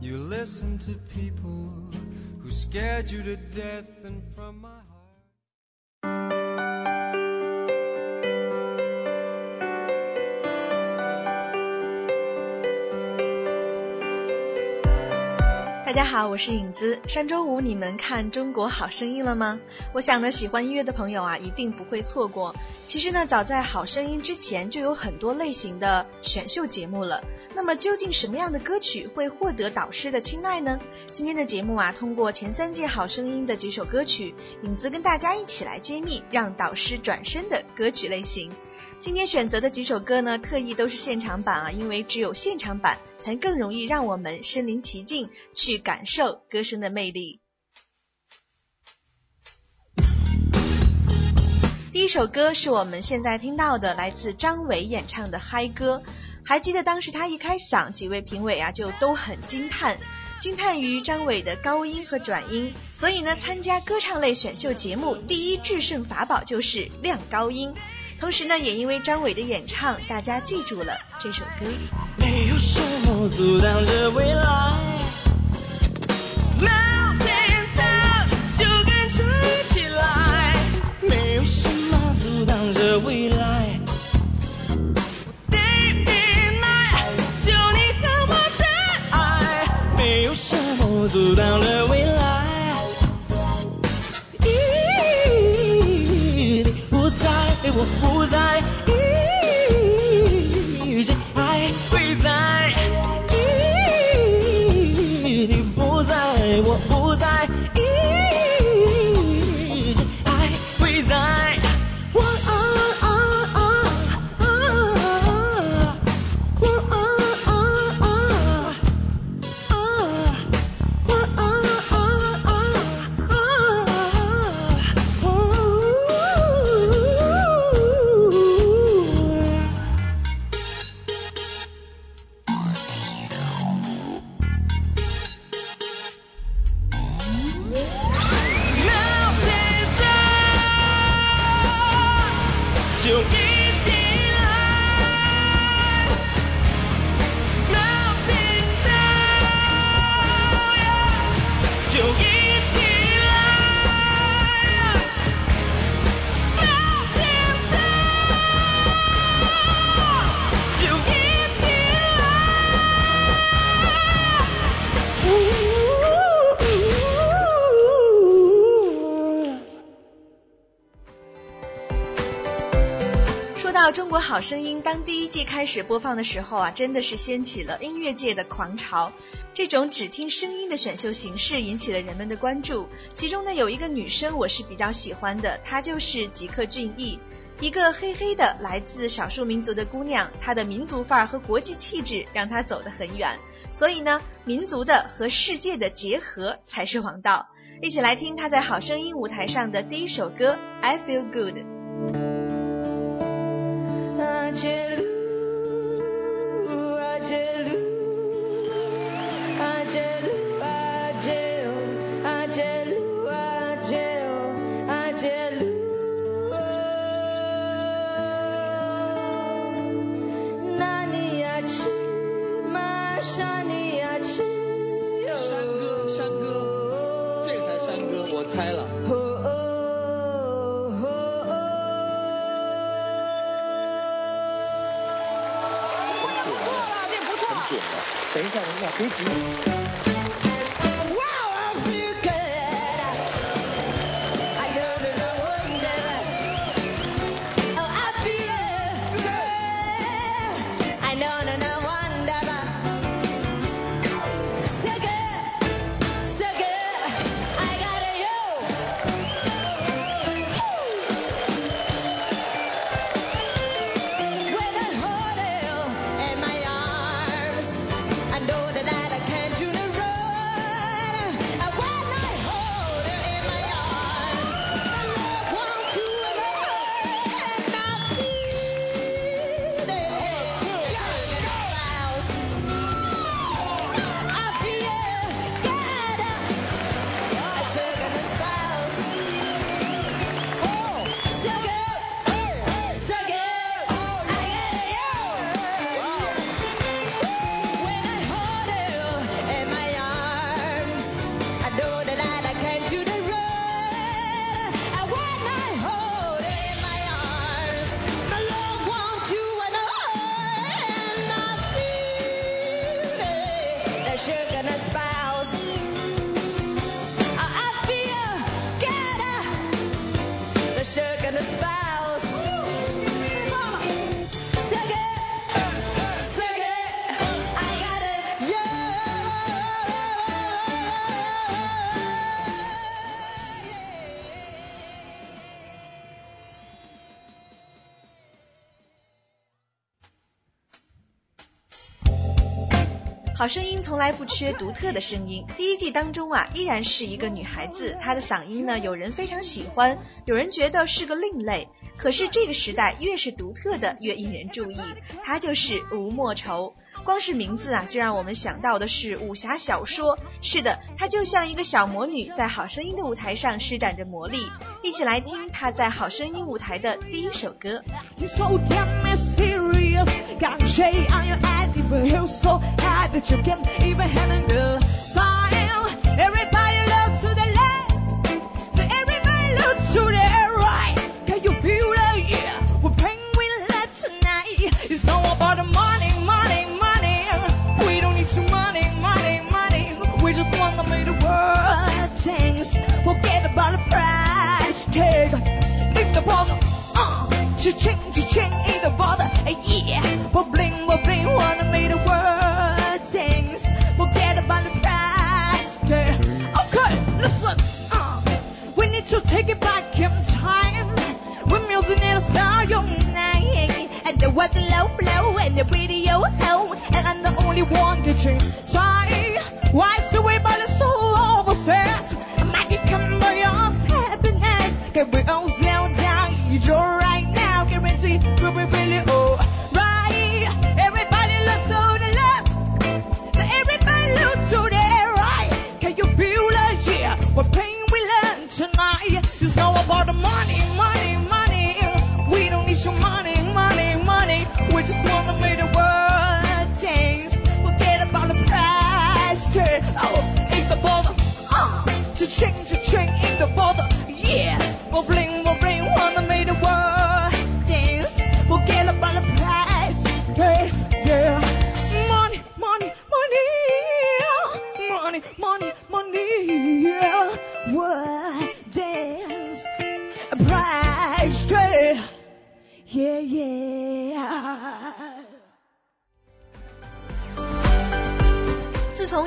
You listen to people who scared you to death and from my 大家好，我是影子。上周五你们看《中国好声音》了吗？我想呢，喜欢音乐的朋友啊，一定不会错过。其实呢，早在《好声音》之前，就有很多类型的选秀节目了。那么，究竟什么样的歌曲会获得导师的青睐呢？今天的节目啊，通过前三届《好声音》的几首歌曲，影子跟大家一起来揭秘让导师转身的歌曲类型。今天选择的几首歌呢，特意都是现场版啊，因为只有现场版才更容易让我们身临其境去感受歌声的魅力。第一首歌是我们现在听到的，来自张伟演唱的嗨歌。还记得当时他一开嗓，几位评委啊就都很惊叹，惊叹于张伟的高音和转音。所以呢，参加歌唱类选秀节目，第一制胜法宝就是亮高音。同时呢，也因为张伟的演唱，大家记住了这首歌。没有什么阻挡着未来。中国好声音当第一季开始播放的时候啊，真的是掀起了音乐界的狂潮。这种只听声音的选秀形式引起了人们的关注。其中呢，有一个女生我是比较喜欢的，她就是吉克隽逸，一个黑黑的来自少数民族的姑娘。她的民族范儿和国际气质让她走得很远。所以呢，民族的和世界的结合才是王道。一起来听她在好声音舞台上的第一首歌《I Feel Good》。感じる。好声音从来不缺独特的声音。第一季当中啊，依然是一个女孩子，她的嗓音呢，有人非常喜欢，有人觉得是个另类。可是这个时代越是独特的越引人注意，她就是吴莫愁。光是名字啊，就让我们想到的是武侠小说。是的，她就像一个小魔女，在好声音的舞台上施展着魔力。一起来听她在好声音舞台的第一首歌。chicken, even heaven.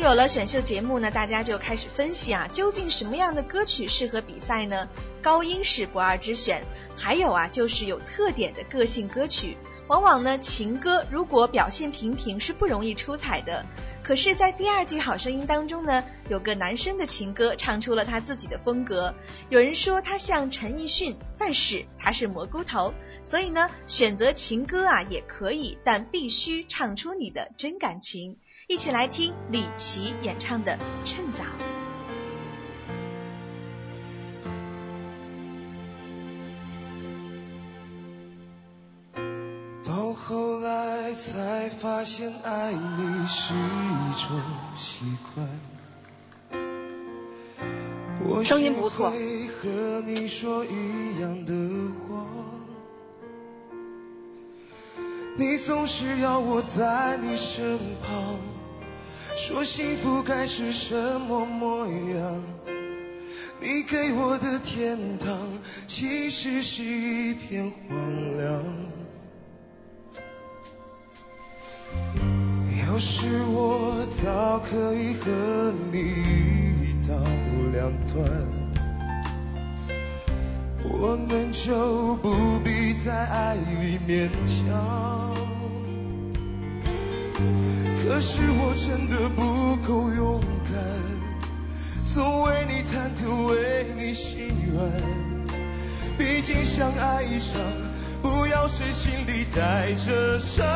有了选秀节目呢，大家就开始分析啊，究竟什么样的歌曲适合比赛呢？高音是不二之选，还有啊，就是有特点的个性歌曲。往往呢，情歌如果表现平平是不容易出彩的。可是，在第二季《好声音》当中呢，有个男生的情歌唱出了他自己的风格。有人说他像陈奕迅，但是他是蘑菇头。所以呢，选择情歌啊也可以，但必须唱出你的真感情。一起来听李琦演唱的《趁早》。到后来才发现，爱你是一种习惯。我声音不错学会和你说一样的话。你总是要我在你身旁，说幸福该是什么模样。你给我的天堂，其实是一片荒凉。要是我早可以和你一刀两断，我们就不必在爱里勉强。可是我真的不够勇敢，总为你忐忑，为你心软。毕竟相爱一场，不要谁心里带着伤。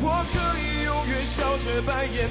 我可以永远笑着扮演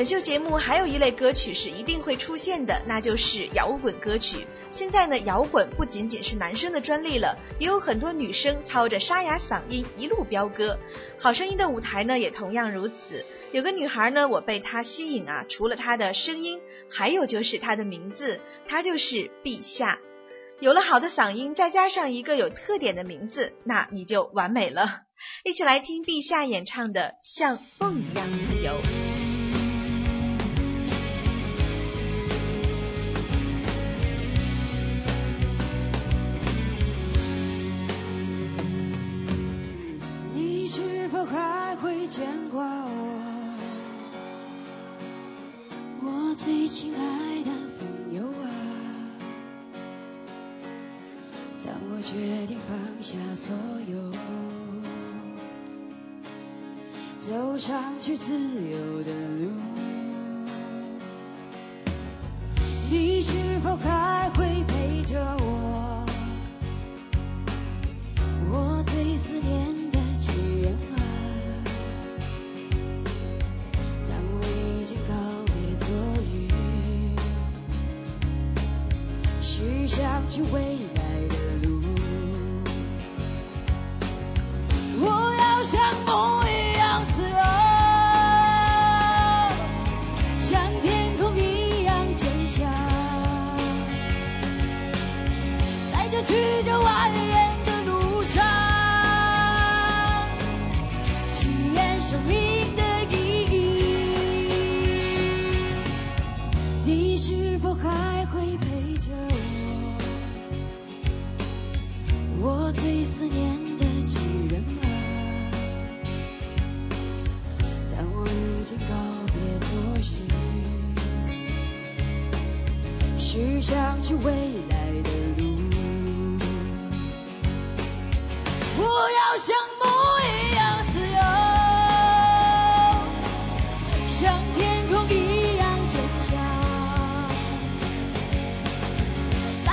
选秀节目还有一类歌曲是一定会出现的，那就是摇滚歌曲。现在呢，摇滚不仅仅是男生的专利了，也有很多女生操着沙哑嗓音一路飙歌。好声音的舞台呢，也同样如此。有个女孩呢，我被她吸引啊，除了她的声音，还有就是她的名字，她就是陛下。有了好的嗓音，再加上一个有特点的名字，那你就完美了。一起来听陛下演唱的《像风一样自由》。最亲爱的朋友啊！当我决定放下所有，走上去自由的路，未来的路，我要像梦一样自由，像天空一样坚强，在这曲折蜿蜒的路上，体验生命的意义。你是否还会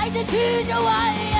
在这曲折蜿蜒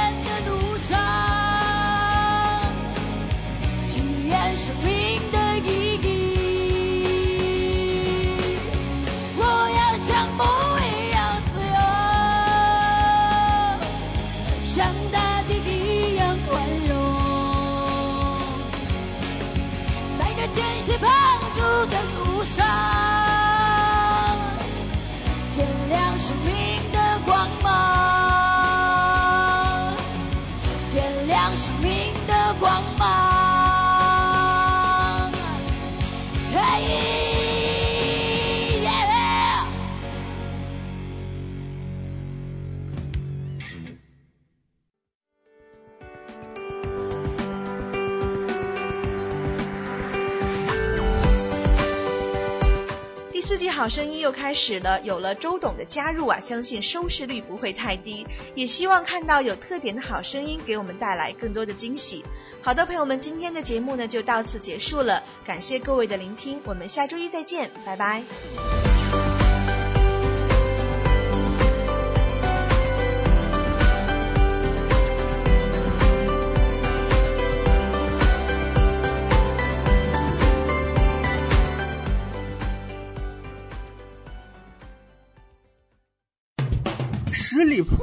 《》开始了，有了周董的加入啊，相信收视率不会太低。也希望看到有特点的好声音给我们带来更多的惊喜。好的，朋友们，今天的节目呢就到此结束了，感谢各位的聆听，我们下周一再见，拜拜。